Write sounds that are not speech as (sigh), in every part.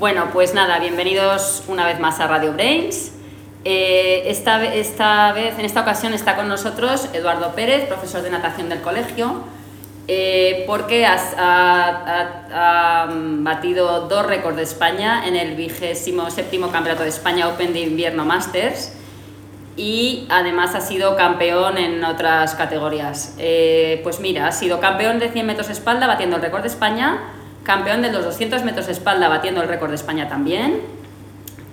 Bueno, pues nada, bienvenidos una vez más a Radio Brains. Eh, esta, esta vez, en esta ocasión, está con nosotros Eduardo Pérez, profesor de natación del colegio, eh, porque ha batido dos récords de España en el 27 Campeonato de España Open de Invierno Masters y además ha sido campeón en otras categorías. Eh, pues mira, ha sido campeón de 100 metros espalda batiendo el récord de España, campeón de los 200 metros espalda batiendo el récord de España también,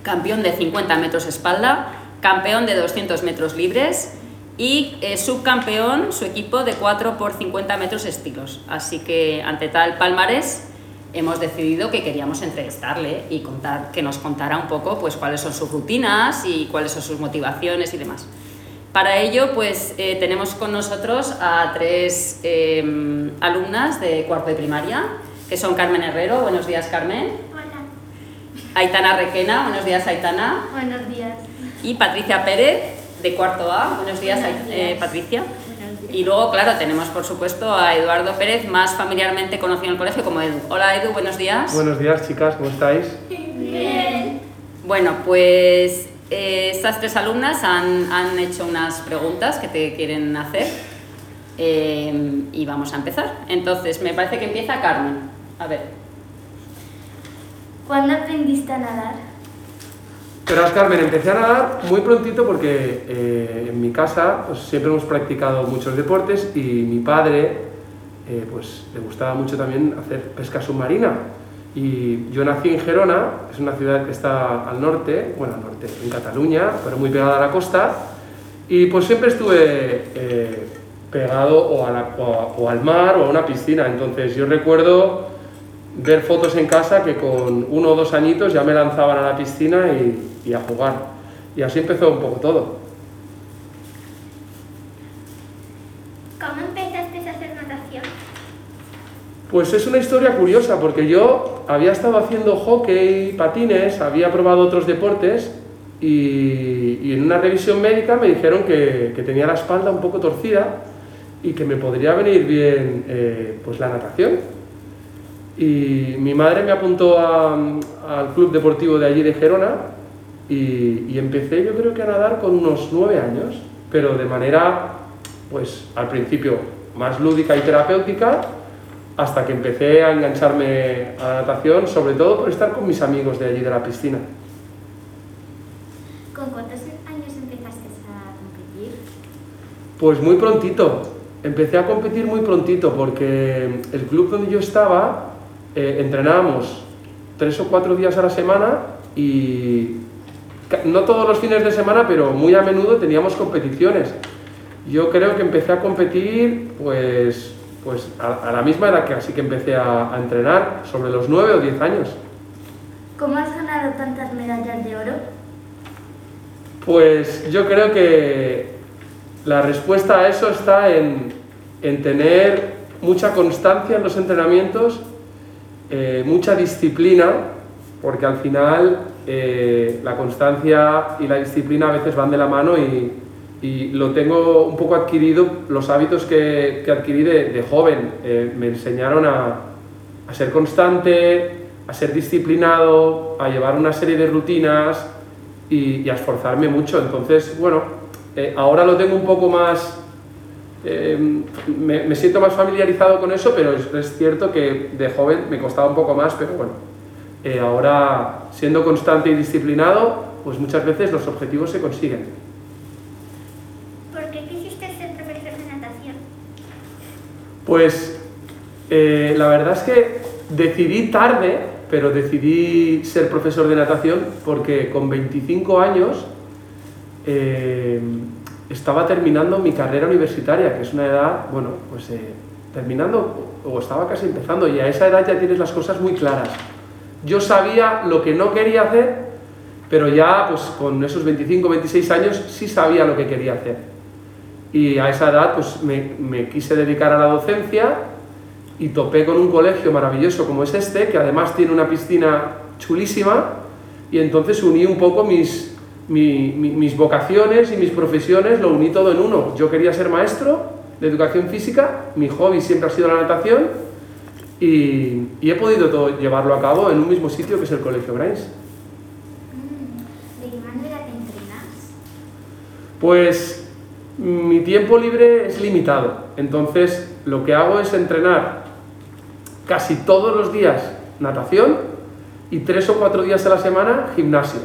campeón de 50 metros espalda, campeón de 200 metros libres y eh, subcampeón su equipo de 4 por 50 metros estilos. Así que ante tal palmarés hemos decidido que queríamos entrevistarle y contar, que nos contara un poco pues, cuáles son sus rutinas y cuáles son sus motivaciones y demás. Para ello, pues eh, tenemos con nosotros a tres eh, alumnas de cuarto de primaria, que son Carmen Herrero. Buenos días, Carmen. Hola. Aitana Requena. Buenos días, Aitana. Buenos días. Y Patricia Pérez, de cuarto A. Buenos días, Buenos Ai- eh, días. Patricia. Buenos días. Y luego, claro, tenemos por supuesto a Eduardo Pérez, más familiarmente conocido en el colegio como Edu. Hola Edu, buenos días. Buenos días, chicas, ¿cómo estáis? Bien. Bueno, pues eh, estas tres alumnas han, han hecho unas preguntas que te quieren hacer eh, y vamos a empezar. Entonces, me parece que empieza Carmen. A ver. ¿Cuándo aprendiste a nadar? Verás, Carmen, empecé a nadar muy prontito porque eh, en mi casa pues, siempre hemos practicado muchos deportes y mi padre eh, pues, le gustaba mucho también hacer pesca submarina. Y yo nací en Gerona, es una ciudad que está al norte, bueno, al norte, en Cataluña, pero muy pegada a la costa, y pues siempre estuve eh, pegado o, al mar o a una piscina. Entonces yo recuerdo ver fotos en casa que con uno o dos añitos ya me lanzaban a la piscina y, y a jugar. Y así empezó un poco todo. ¿Cómo empezaste a hacer natación? Pues es una historia curiosa porque yo había estado haciendo hockey, patines, había probado otros deportes y, y en una revisión médica me dijeron que, que tenía la espalda un poco torcida y que me podría venir bien eh, pues la natación. Y mi madre me apuntó a- al club deportivo de allí de Gerona y, y empecé yo creo que a nadar con unos nueve años, pero de manera, pues al principio más lúdica y terapéutica, hasta que empecé a engancharme a la natación, sobre todo por estar con mis amigos de allí de la piscina. ¿Con cuántos años empezaste a competir? Pues muy prontito. Empecé a competir muy prontito porque el club donde yo estaba eh, entrenábamos tres o cuatro días a la semana y no todos los fines de semana, pero muy a menudo teníamos competiciones. Yo creo que empecé a competir pues, pues a, a la misma edad que así que empecé a, a entrenar, sobre los nueve o diez años. ¿Cómo has ganado tantas medallas de oro? Pues yo creo que la respuesta a eso está en, en tener mucha constancia en los entrenamientos, eh, mucha disciplina, porque al final eh, la constancia y la disciplina a veces van de la mano y, y lo tengo un poco adquirido, los hábitos que, que adquirí de, de joven. Eh, me enseñaron a, a ser constante, a ser disciplinado, a llevar una serie de rutinas y, y a esforzarme mucho. Entonces, bueno, eh, ahora lo tengo un poco más, eh, me, me siento más familiarizado con eso, pero es, es cierto que de joven me costaba un poco más, pero bueno, eh, ahora siendo constante y disciplinado, pues muchas veces los objetivos se consiguen. ¿Por qué quisiste ser profesor de natación? Pues eh, la verdad es que decidí tarde, pero decidí ser profesor de natación porque con 25 años eh, estaba terminando mi carrera universitaria, que es una edad, bueno, pues eh, terminando o estaba casi empezando y a esa edad ya tienes las cosas muy claras. Yo sabía lo que no quería hacer, pero ya pues con esos 25, 26 años sí sabía lo que quería hacer. Y a esa edad pues me, me quise dedicar a la docencia y topé con un colegio maravilloso como es este, que además tiene una piscina chulísima, y entonces uní un poco mis, mi- mi- mis vocaciones y mis profesiones, lo uní todo en uno. Yo quería ser maestro de educación física, mi hobby siempre ha sido la natación, y, y he podido todo llevarlo a cabo en un mismo sitio que es el Colegio Brains. Mm, ¿De qué manera te entrenas? Pues mi tiempo libre es limitado, entonces lo que hago es entrenar casi todos los días natación y tres o cuatro días a la semana gimnasio.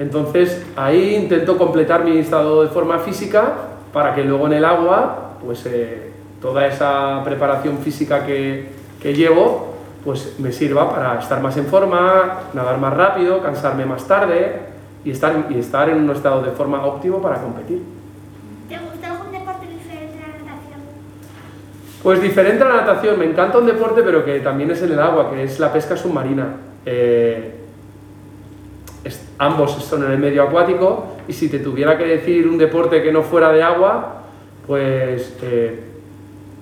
Entonces ahí intento completar mi estado de forma física para que luego en el agua, pues eh, toda esa preparación física que, que llevo, pues me sirva para estar más en forma, nadar más rápido, cansarme más tarde y estar, y estar en un estado de forma óptimo para competir. ¿Te gusta algún deporte diferente a la natación? Pues diferente a la natación, me encanta un deporte pero que también es en el agua, que es la pesca submarina. Eh, ambos son en el medio acuático y si te tuviera que decir un deporte que no fuera de agua, pues eh,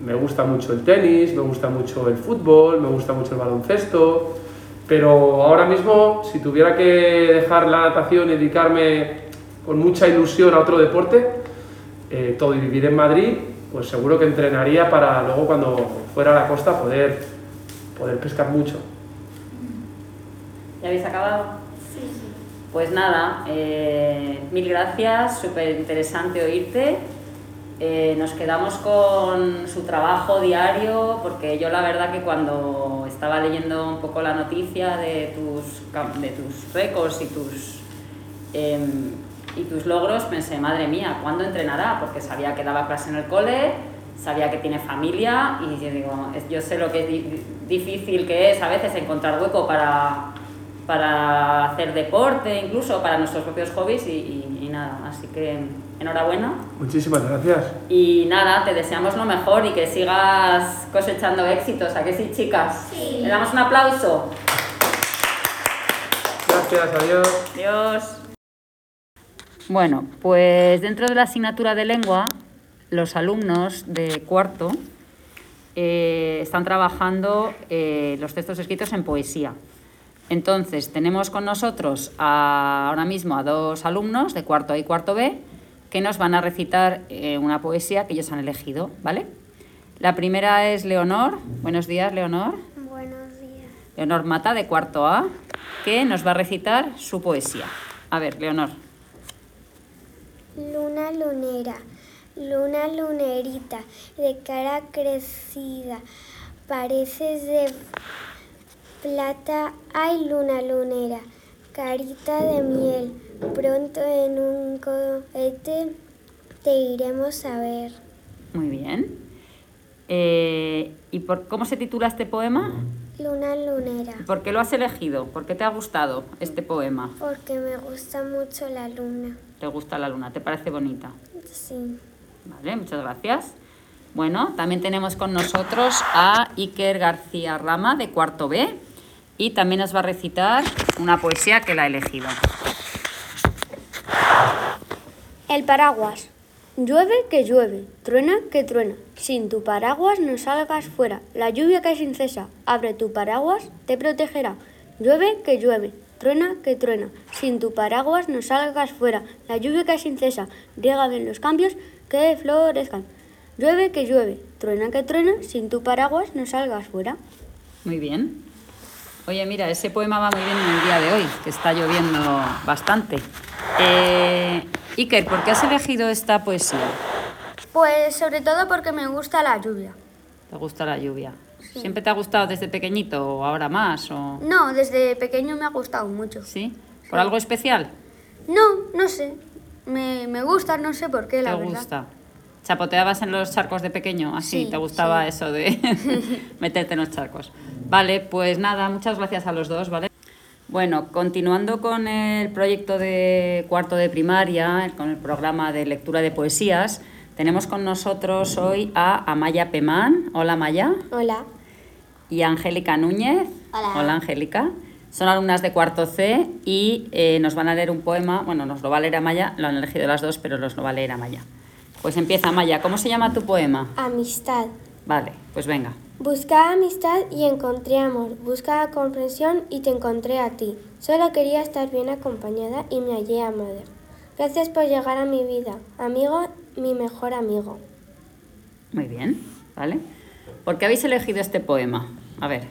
me gusta mucho el tenis, me gusta mucho el fútbol, me gusta mucho el baloncesto, pero ahora mismo si tuviera que dejar la natación y dedicarme con mucha ilusión a otro deporte, eh, todo y vivir en Madrid, pues seguro que entrenaría para luego cuando fuera a la costa poder, poder pescar mucho. ¿Ya habéis acabado? Pues nada, eh, mil gracias, súper interesante oírte. Eh, nos quedamos con su trabajo diario, porque yo la verdad que cuando estaba leyendo un poco la noticia de tus, de tus récords y tus, em, y tus logros, pensé, madre mía, ¿cuándo entrenará? Porque sabía que daba clase en el cole, sabía que tiene familia y yo digo, yo sé lo que difícil que es a veces encontrar hueco para, para hacer deporte, incluso para nuestros propios hobbies y, y- y nada, así que enhorabuena. Muchísimas gracias. Y nada, te deseamos lo mejor y que sigas cosechando éxitos, ¿a que sí, chicas? Sí. Le damos un aplauso. Gracias, adiós. Adiós. Bueno, pues dentro de la asignatura de lengua, los alumnos de cuarto eh, están trabajando eh, los textos escritos en poesía. Entonces, tenemos con nosotros a- ahora mismo a dos alumnos de cuarto A y cuarto B que nos van a recitar eh, una poesía que ellos han elegido, ¿vale? La primera es Leonor. Buenos días, Leonor. Buenos días. Leonor Mata, de cuarto A, que nos va a recitar su poesía. A ver, Leonor. Luna lunera, luna lunerita, de cara crecida, pareces de plata, ay luna lunera, carita de miel, pronto en un cohete te iremos a ver. Muy bien. Eh, ¿Y por, cómo se titula este poema? Luna lunera, ¿Por qué lo has elegido? ¿Por qué te ha gustado este poema? porque me gusta mucho la luna. ¿Te gusta la luna? ¿Te parece bonita? Sí. Vale, muchas gracias. Bueno, también tenemos con nosotros a Iker García Rama, de cuarto B, y también nos va a recitar una poesía que la ha elegido. El paraguas. Llueve que llueve, truena que truena. Sin tu paraguas no salgas fuera. La lluvia cae sin cesa. Abre tu paraguas, te protegerá. Llueve que llueve, truena que truena. Sin tu paraguas no salgas fuera. La lluvia cae sin cesa. Riega bien los cambios que florezcan. Llueve que llueve, truena que truena. Sin tu paraguas no salgas fuera. Muy bien. Oye, mira, ese poema va muy bien en el día de hoy, que está lloviendo bastante. Eh, Iker, ¿por qué has elegido esta poesía? Pues sobre todo porque me gusta la lluvia. ¿Te gusta la lluvia? ¿Siempre te ha gustado desde pequeñito o ahora más? O... No, desde pequeño me ha gustado mucho. ¿Sí? ¿Por algo especial? No, no sé. Me, me gusta, no sé por qué, la ¿Te verdad. gusta? ¿Chapoteabas en los charcos de pequeño? Así, Sí, ¿te gustaba eso de (laughs) meterte en los charcos? Vale, pues nada, muchas gracias a los dos, ¿vale? Bueno, continuando con el proyecto de cuarto de primaria, con el programa de lectura de poesías, tenemos con nosotros hoy a Amaya Pemán. Hola, Amaya. Hola. y Angélica Núñez. Hola. Angélica. Son alumnas de cuarto C y eh, nos van a leer un poema. Bueno, nos lo va a leer Amaya, lo han elegido las dos, pero nos lo va a leer Amaya. Pues empieza Amaya. ¿Cómo se llama tu poema? Amistad. Vale, pues venga. Buscaba amistad y encontré amor. Buscaba comprensión y te encontré a ti. Solo quería estar bien acompañada y me hallé amada. Gracias por llegar a mi vida. Amigo, mi mejor amigo. Muy bien, ¿vale? ¿Por qué habéis elegido este poema? A ver,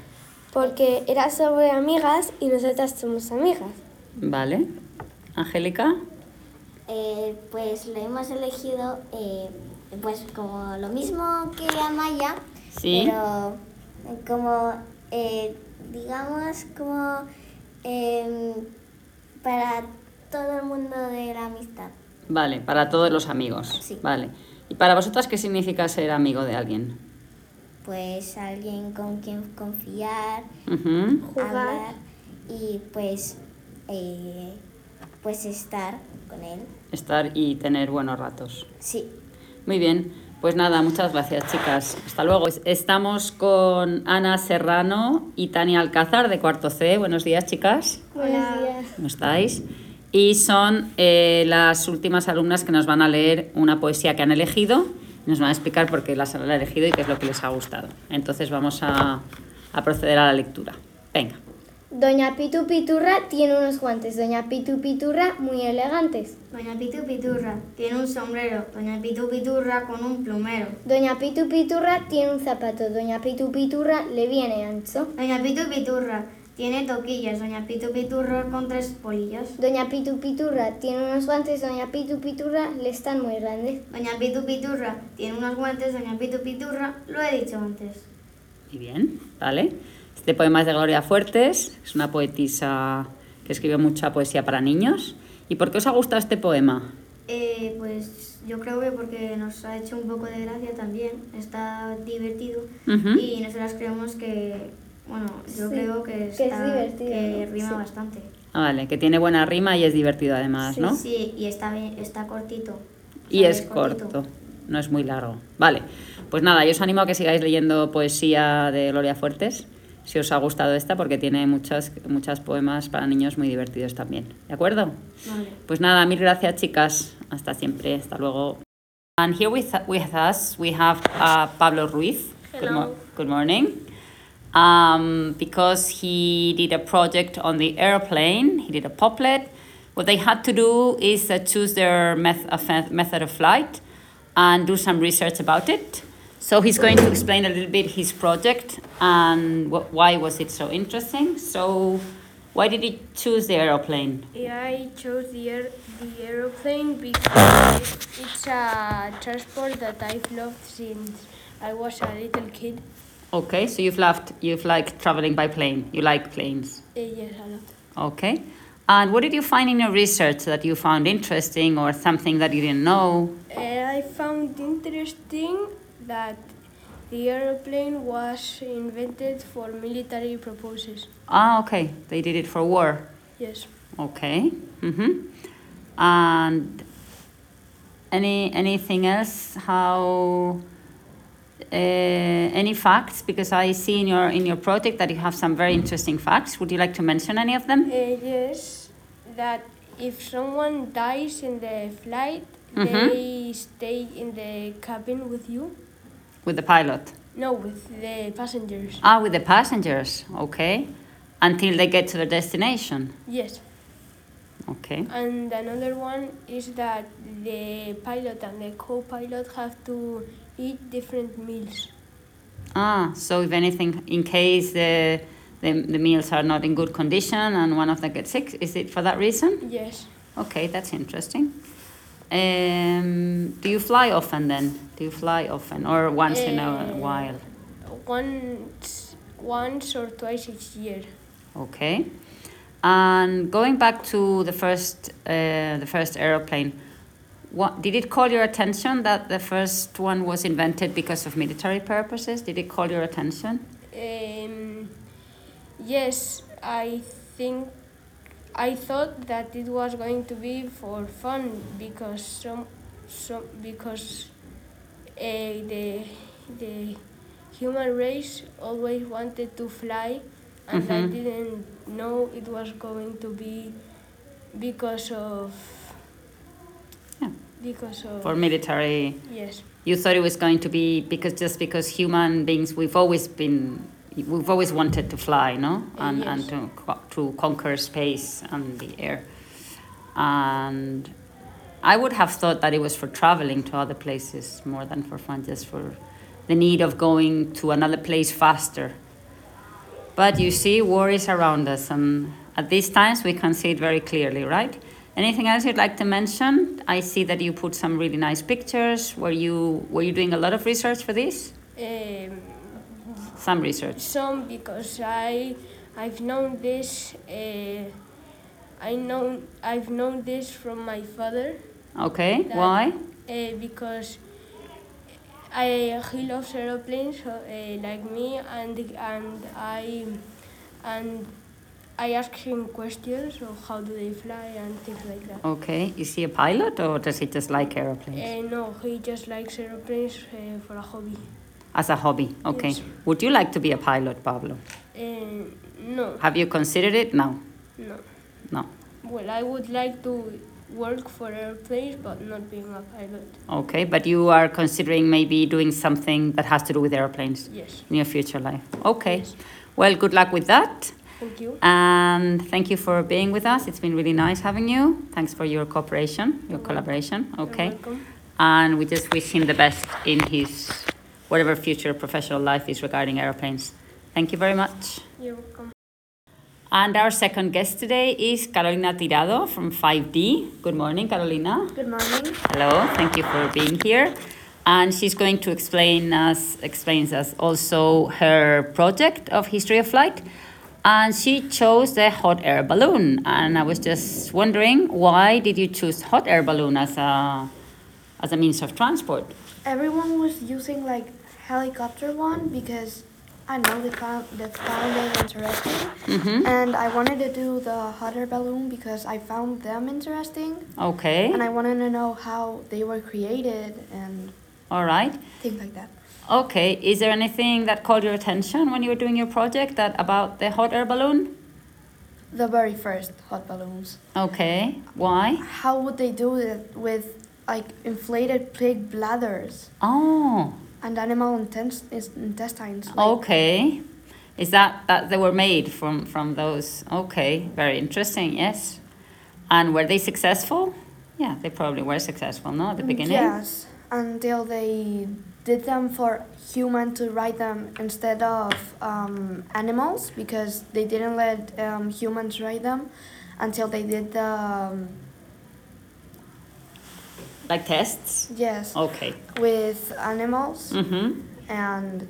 Porque era sobre amigas y nosotras somos amigas. vale. Angélica. Eh, pues lo hemos elegido eh, pues como lo mismo que Amaya, Sí. pero como eh, digamos como em, para todo el mundo de la amistad. Vale, para todos los amigos. Sí. Vale. ¿Y para vosotras qué significa ser amigo de alguien? Pues alguien con quien confiar. Jugar. hablar y pues eh, pues estar con él. Estar y tener buenos ratos. Sí. Muy bien, pues nada, muchas gracias chicas. Hasta luego. Pues estamos con Ana Serrano y Tania Alcázar de cuarto C. Buenos días chicas. Buenos días. ¿Cómo estáis? Y son eh, las últimas alumnas que nos van a leer una poesía que han elegido. Nos van a explicar por qué las han elegido y qué es lo que les ha gustado. Entonces vamos a, a proceder a la lectura. Venga. Doña Pitu Piturra tiene unos guantes. Doña Pitu Piturra muy elegantes. Doña Pitu Piturra tiene un sombrero. Doña Pitu Piturra con un plumero. Doña Pitu Piturra tiene un zapato. Doña Pitu Piturra le viene ancho. Doña Pitu Piturra tiene toquillas. Doña Pitu Piturra con tres polillas. Doña Pitu Piturra tiene unos guantes. Doña Pitu Piturra le están muy grandes. Doña Pitu Piturra tiene unos guantes. Doña Pitu Piturra lo he dicho antes. Muy bien, ¿vale? Este poema es de Gloria Fuertes, es una poetisa que escribe mucha poesía para niños. ¿Y por qué os ha gustado este poema? Eh, pues yo creo que porque nos ha hecho un poco de gracia también. Está divertido. Y nosotras creemos que, bueno, yo Sí, creo que, que es divertido, rima Sí. bastante. Ah, vale, que tiene buena rima y es divertido además, ¿no? Sí, y está, bien, está cortito. Y es corto, no es muy largo. Vale, pues nada, yo os animo a que sigáis leyendo poesía de Gloria Fuertes, si os ha gustado esta, porque tiene muchas, muchas poemas para niños muy divertidos también. ¿De acuerdo? Vale. Pues nada, mil gracias chicas. Hasta siempre, hasta luego. And here with, with us we have uh, Pablo Ruiz. Good, mo- good morning. Um, because he did a project on the airplane, he did a poplet. What they had to do is uh, choose their meth- uh, method of flight and do some research about it. So he's going to explain a little bit his project and wh- why was it so interesting. So why did he choose the aeroplane? Yeah, I chose the, air, the aeroplane because it's a transport that I've loved since I was a little kid. Okay, so you've loved, you've liked traveling by plane. You like planes. Uh, yes, a lot. Okay. And what did you find in your research that you found interesting or something that you didn't know? Uh, I found interesting that the aeroplane was invented for military purposes. Ah, okay. They did it for war. Yes. Okay. Mm-hmm. And any anything else? How? Uh, any facts? Because I see in your in your project that you have some very interesting facts. Would you like to mention any of them? Uh, yes, that if someone dies in the flight, Mhm. they stay in the cabin with you. With the pilot. No, with the passengers. Ah, with the passengers. Okay. Until they get to their destination. Yes. Okay. And another one is that the pilot and the co-pilot have to eat different meals. Ah, so if anything, in case the, the the meals are not in good condition and one of them gets sick, is it for that reason? Yes. Okay, that's interesting. Um, do you fly often then? Do you fly often or once in a Uh, while? Once, once or twice each year. Okay. And going back to the first uh, the first aeroplane, what did it call your attention that the first one was invented because of military purposes? Did it call your attention? Um, yes, I think I thought that it was going to be for fun because some, some because the the human race always wanted to fly, and I Mhm. didn't know it was going to be because of Yeah. because of For military. Yes. You thought it was going to be because just because human beings we've always been we've always wanted to fly, no, and and to to conquer space and the air, and I would have thought that it was for traveling to other places more than for fun, just for the need of going to another place faster. But you see, war is around us, and at these times we can see it very clearly, right? Anything else you'd like to mention? I see that you put some really nice pictures. Were you were you doing a lot of research for this? Um, Some research. some because I I've known this. Uh, I know I've known this from my father. Okay. That- Why? Uh, because I he loves aeroplanes so, uh, like me and and I and I ask him questions of how do they fly and things like that. Okay. Is he a pilot or does he just like aeroplanes? Uh, no, he just likes aeroplanes uh, for a hobby. As a hobby. Okay. Yes. Would you like to be a pilot, Pablo? Uh, no, Have you considered it? No. no. No. Well, I would like to work for airplanes, but not being a pilot. Okay. But you are considering maybe doing something that has to do with airplanes Yes. in your future life. Okay. Yes. Well, good luck with that. Thank you. And thank you for being with us. It's been really nice having you. Thanks for your cooperation, your collaboration. Okay. welcome. And we just wish him the best in his whatever future professional life is regarding airplanes. Thank you very much. You're welcome. And our second guest today is Carolina Tirado from 5D. Good morning, Carolina. Good morning. Hello, thank you for being here. And she's going to explain us explains us also her project of history of flight. And she chose the hot air balloon. And I was just wondering why did you choose hot air balloon as a as a means of transport? Everyone was using like helicopter one because I know they found they found it interesting, Mm-hmm. and I wanted to do the hot air balloon because I found them interesting, Okay. and I wanted to know how they were created and All right. things like that. Okay. Is there anything that caught your attention when you were doing your project that about the hot air balloon? The very first hot balloons. Okay. Why? How would they do it with like inflated pig bladders Oh. And animal intest- intestines? like- Okay. Is that that they were made from from those? Okay, very interesting. Yes. And were they successful? Yeah, they probably were successful. No, at the beginning. Yes, until they did them for human to ride them instead of um, animals because they didn't let um, humans ride them until they did the um, Like tests. yes Okay. with animals Mm-hmm. and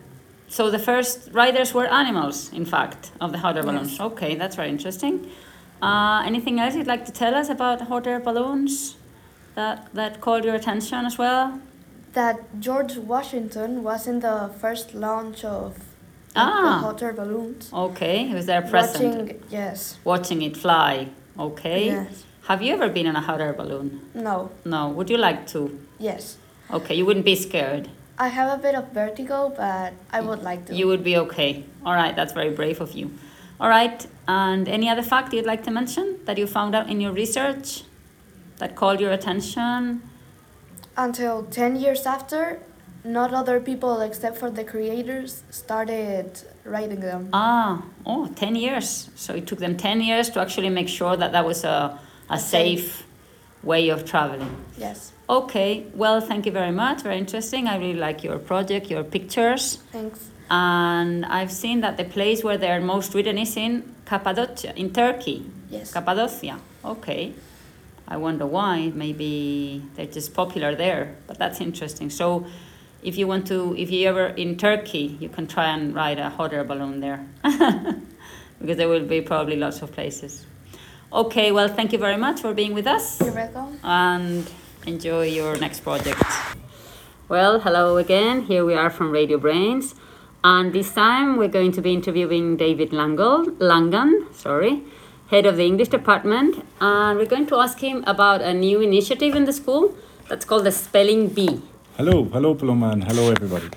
So the first riders were animals, in fact, of the hot air Yes. balloons. Okay, that's very interesting. Uh, anything else you'd like to tell us about hot air balloons that that called your attention as well? that George Washington was in the first launch of Ah. the hot air balloons. Okay, he was there present, Watching yes watching it fly. Okay. yes Have you ever been in a hot air balloon? no No. Would you like to? yes. Okay, you wouldn't be scared. I have a bit of vertigo, but I would like to. You would be okay. All right, that's very brave of you. All right, and any other fact you'd like to mention that you found out in your research that called your attention? Until 10 years after, not other people except for the creators started writing them. Ah, oh, 10 years. So it took them 10 years to actually make sure that that was a, a safe way of traveling. Yes, Okay, well, thank you very much. Very interesting. I really like your project, your pictures. thanks. And I've seen that the place where they're most written is in Cappadocia, in Turkey. Yes. Cappadocia. Okay. I wonder why. Maybe they're just popular there, but that's interesting. So, if you want to, if you ever in Turkey, you can try and ride a hot air balloon there, (laughs) because there will be probably lots of places. Okay. Well, thank you very much for being with us You're welcome. and enjoy your next project. Well, hello again. Here we are from Radio Brains, and this time we're going to be interviewing David Langle, Langan, sorry, head of the English department, and we're going to ask him about a new initiative in the school that's called the Spelling Bee. Hello, hello Paloma, and hello everybody.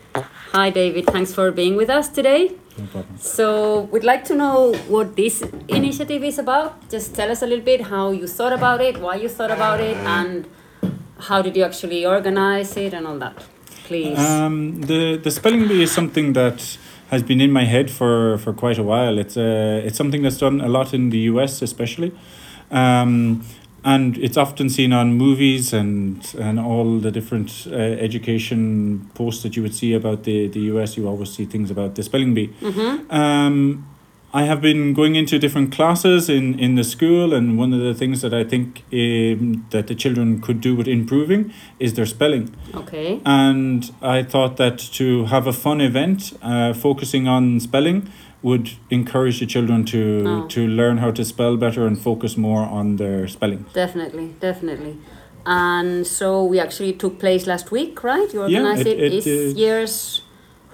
Hi, David. Thanks for being with us today. No problem. So, we'd like to know what this initiative is about. Just tell us a little bit how you thought about it, why you thought about it, and how did you actually organize it and all that. Please. Um, the the spelling bee is something that has been in my head for, for quite a while. It's uh, it's something that's done a lot in the U.S. especially, um, and it's often seen on movies and and all the different uh, education posts that you would see about the the U.S. You always see things about the spelling bee. mm-hmm. Um, I have been going into different classes in, in the school, and one of the things that I think um, that the children could do with improving is their spelling. Okay. And I thought that to have a fun event uh, focusing on spelling would encourage the children to Oh. to learn how to spell better and focus more on their spelling. Definitely, definitely. And so we actually took place last week, right? You Yeah, organized it- it. it, Is years?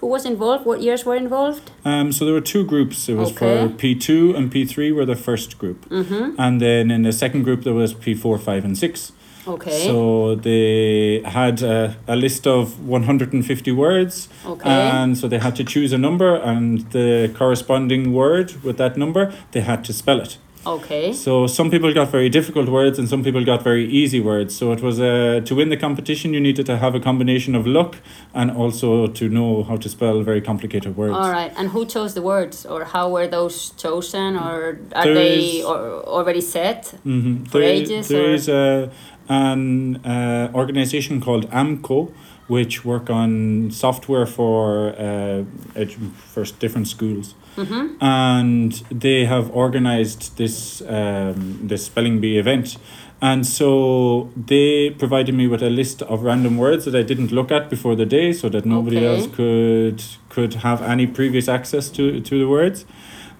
Who was involved? What years were involved? Um, so there were two groups. It was Okay. for P two and P three were the first group, Mm-hmm. and then in the second group there was P four, five, and six. Okay. So they had a, a list of 150 words, okay. and so they had to choose a number, and the corresponding word with that number, they had to spell it. Okay. So some people got very difficult words, and some people got very easy words. So it was uh, to win the competition, you needed to have a combination of luck and also to know how to spell very complicated words. All right. And who chose the words, or how were those chosen, or are There they is- or, already set? Mm-hmm. For There, ages, there is a, an uh, organization called AMCO, which work on software for uh, edu- for different schools, Mm-hmm. and they have organized this um, this spelling bee event. And so they provided me with a list of random words that I didn't look at before the day, so that nobody Okay. else could could have any previous access to to the words.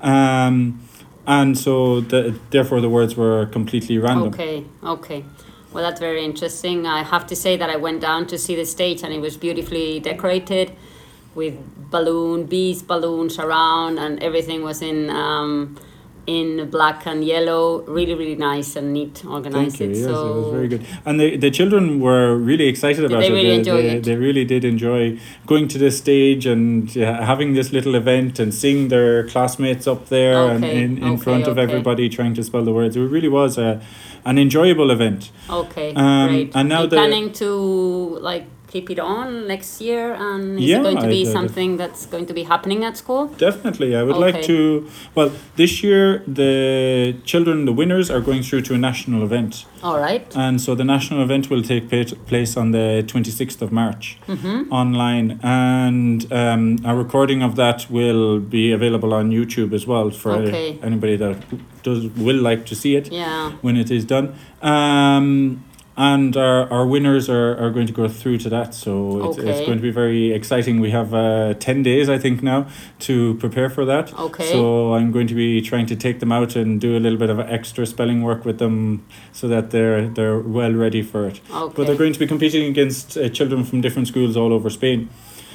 Um, and so the, therefore the words were completely random. Okay. Okay. Well, that's very interesting. I have to say that I went down to see the stage, and it was beautifully decorated with balloon bees, balloons around, and everything was in. Um, in black and yellow, really, really nice and neat, organized. Thank you. it. Yes, so it was very good. And the, the children were really excited about they it. really they, enjoy they, it? they really did enjoy going to this stage and having this little event and seeing their classmates up there and in, in okay, front of everybody trying to spell the words. It really was a, an enjoyable event. Okay, Um, great. and now the- planning to like keep it on next year, and is Yeah, it going to be something that's going to be happening at school? Definitely. I would like to. Well, this year, the children, the winners, are going through to a national event. All right. And so the national event will take place on the 26th of March. Mm-hmm. online and um, a recording of that will be available on YouTube as well for Okay. anybody that does will like to see it Yeah. when it is done. Um, and our, our winners are, are going to go through to that, so it's, it's going to be very exciting. We have uh, 10 days, I think, now to prepare for that. Okay. So I'm going to be trying to take them out and do a little bit of extra spelling work with them so that they're, they're well ready for it. Okay. But they're going to be competing against uh, children from different schools all over Spain.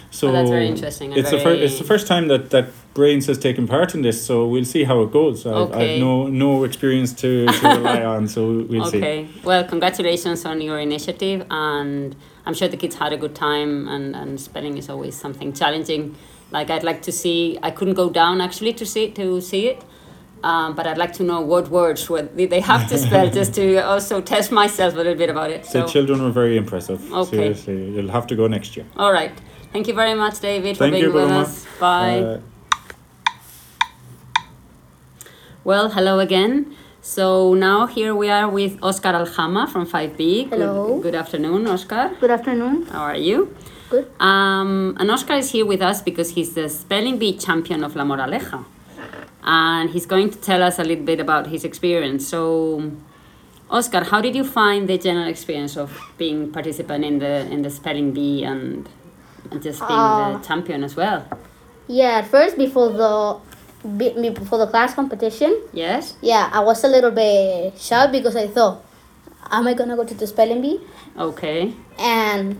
So Oh, that's very interesting It's the very- first. It's the first time that that Brains has taken part in this. So we'll see how it goes. I've, Okay. I've no no experience to, to (laughs) rely on. So we'll see. okay. Well, congratulations on your initiative, and I'm sure the kids had a good time. And, and spelling is always something challenging. Like I'd like to see. I couldn't go down actually to see to see it. Um, but I'd like to know what words were, they have to spell (laughs) just to also test myself a little bit about it. The So, children were very impressive. Okay. Seriously, you'll have to go next year. all right. Thank you very much, David, for being you, with us. Bye. Uh, Well, hello again. So now here we are with Oscar Aljama from 5B. Hello. Good, good afternoon, Oscar. Good afternoon. How are you? Good. Um, and Oscar is here with us because he's the spelling bee champion of La Moraleja. And he's going to tell us a little bit about his experience. So, Oscar, how did you find the general experience of being participant in the in the spelling bee and, and just being Uh, the champion as well? Yeah, at first before the be- be- before the class competition, Yes. yeah, I was a little bit shy because I thought, am I gonna go to the spelling bee? Okay. And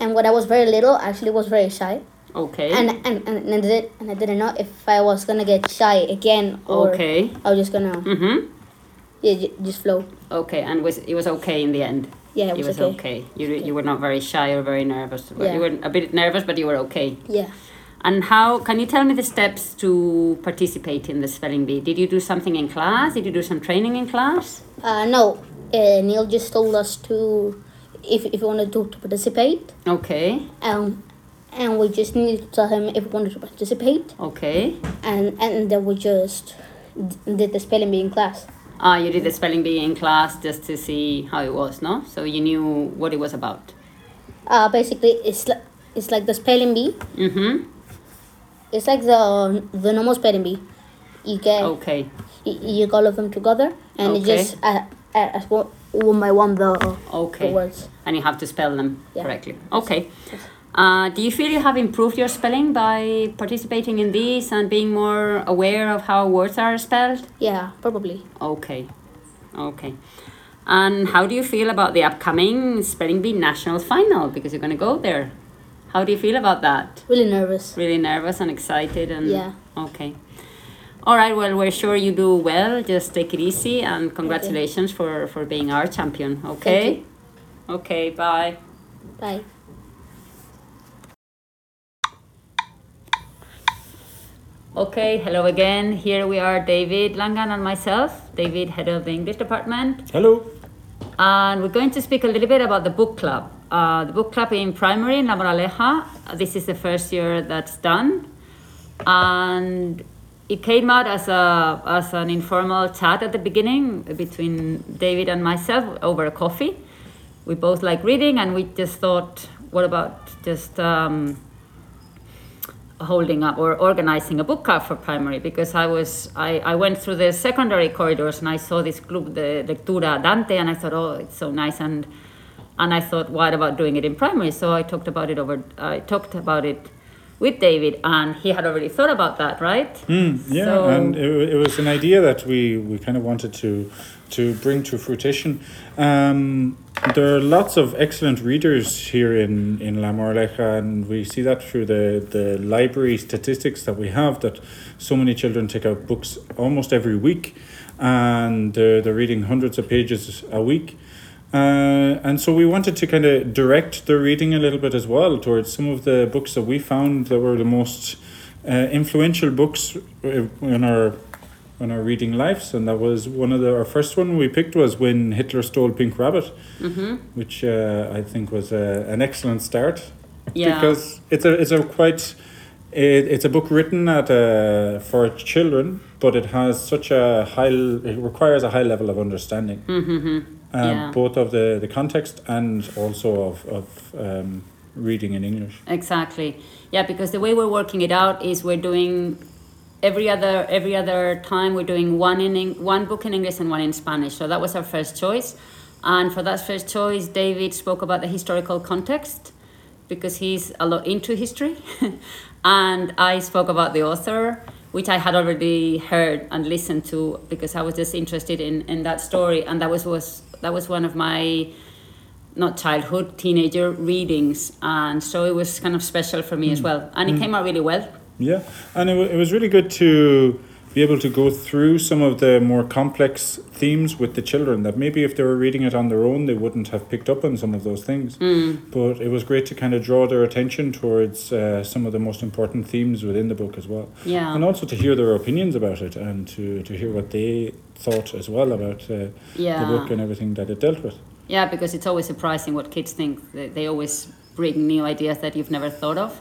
and when I was very little, I actually was very shy, Okay. and and and, and, I did, and I didn't know if I was gonna get shy again or okay. I was just gonna Mm-hmm. yeah just flow. Okay, and was it was okay in the end? Yeah, it it was, was okay. You you were not very shy or very nervous. Yeah. You were a bit nervous, but you were okay. Yeah. And how can you tell me the steps to participate in the spelling bee? Did you do something in class? Did you do some training in class? Uh, no, uh, Neil just told us to if if we wanted to, to participate. Okay, um, and we just needed to tell him if we wanted to participate, okay. and and then we just did the spelling bee in class. Ah, you did the spelling bee in class just to see how it was, no? So you knew what it was about. Uh, basically, it's like it's like the spelling bee. Mm-hmm. It's like the the normal spelling bee, you get Okay. you, you get all of them together, and Okay. it just uh, uh, one, one by one the, Okay. the words. And you have to spell them Yeah. correctly. Okay. Uh, do you feel you have improved your spelling by participating in these and being more aware of how words are spelled? Yeah, probably. Okay. Okay. And how do you feel about the upcoming Spelling Bee National Final? Because you're going to go there. How do you feel about that? Really nervous. Really nervous and excited and Yeah. Okay. All right. Well, we're sure you do well. Just take it easy and congratulations for for being our champion. Okay. Okay. Bye. Bye. Okay. Hello again. Here we are, David Langan and myself. David, head of the English department. Hello. And we're going to speak a little bit about the book club. Uh, the book club in primary in La Moraleja. This is the first year that's done, and it came out as a as an informal chat at the beginning between David and myself over a coffee. We both like reading, and we just thought, what about just um, holding up or organizing a book club for primary because I was I, I went through the secondary corridors and I saw this club the lectura Dante and I thought oh it's so nice and and I thought what about doing it in primary so I talked about it over I talked about it with David and he had already thought about that right Mm, yeah, So- and it, it was an idea that we, we kind of wanted to to bring to fruition. Um, there are lots of excellent readers here in, in La Moraleja, and we see that through the, the library statistics that we have that so many children take out books almost every week, and they're, they're reading hundreds of pages a week. Uh, and so we wanted to kind of direct the reading a little bit as well towards some of the books that we found that were the most uh, influential books uh, in our in our reading lives, and that was one of the our first one we picked was when Hitler stole Pink Rabbit, mm-hmm. which uh, I think was a, an excellent start yeah because it's a it's a quite it, it's a book written at uh, for children, but it has such a high it requires a high level of understanding mm-hmm. Um, Yeah. both of the, the context and also of, of um, reading in English. Exactly. Yeah, because the way we're working it out is we're doing every other every other time we're doing one in one book in English and one in Spanish. So that was our first choice. And for that first choice, David spoke about the historical context because he's a lot into history. (laughs) and I spoke about the author, which I had already heard and listened to because I was just interested in, in that story. And that was, was that was one of my not childhood, teenager readings. And so it was kind of special for me as hmm. well. And it hmm. came out really well. Yeah, and it, wa- it was really good to be able to go through some of the more complex themes with the children that maybe if they were reading it on their own they wouldn't have picked up on some of those things. Mm. But it was great to kind of draw their attention towards uh, some of the most important themes within the book as well. Yeah. And also to hear their opinions about it and to, to hear what they thought as well about uh, Yeah. the book and everything that it dealt with. Yeah, because it's always surprising what kids think. They, they always bring new ideas that you've never thought of.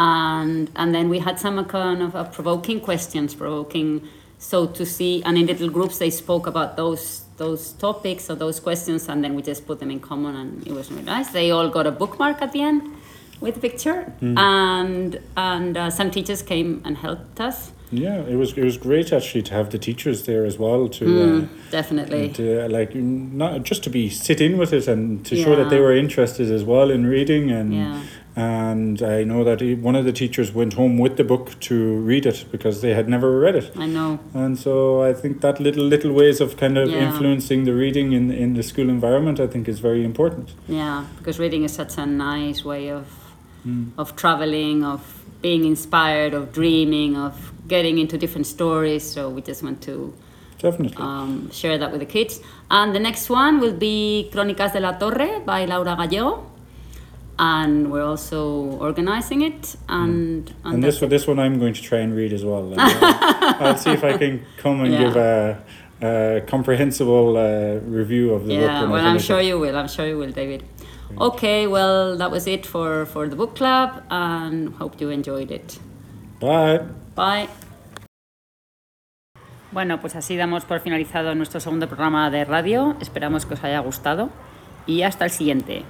And and then we had some kind of uh, provoking questions, provoking so to see, and in little groups they spoke about those those topics or those questions, and then we just put them in common, and it was really nice. They all got a bookmark at the end with a picture, and and uh, some teachers came and helped us. Yeah, it was it was great actually to have the teachers there as well to Mm, uh, definitely. to, uh, like not just to be sit in with it and to show that they were interested as well in reading and Yeah. And I know that one of the teachers went home with the book to read it because they had never read it I know. and so I think that little little ways of kind of Yeah. influencing the reading in in the school environment I think is very important. Yeah, because reading is such a nice way of Mm. of traveling, of being inspired, of dreaming, of getting into different stories. So we just want to Definitely. um, share that with the kids. And the next one will be Crónicas de la Torre by Laura Gallego. And we're also organizing it. And, and, and this one, this one I'm going to try and read as well. And, uh, (laughs) I'll see if I can come and Yeah. give a, a comprehensible uh, review of the book. Yeah, I well, I'm sure it. you will. I'm sure you will, David. Okay, well, that was it for, for the book club, and hope you enjoyed it. Bye. Bye. Bueno, pues así damos por finalizado nuestro segundo programa de radio. Esperamos que os haya gustado y hasta el siguiente.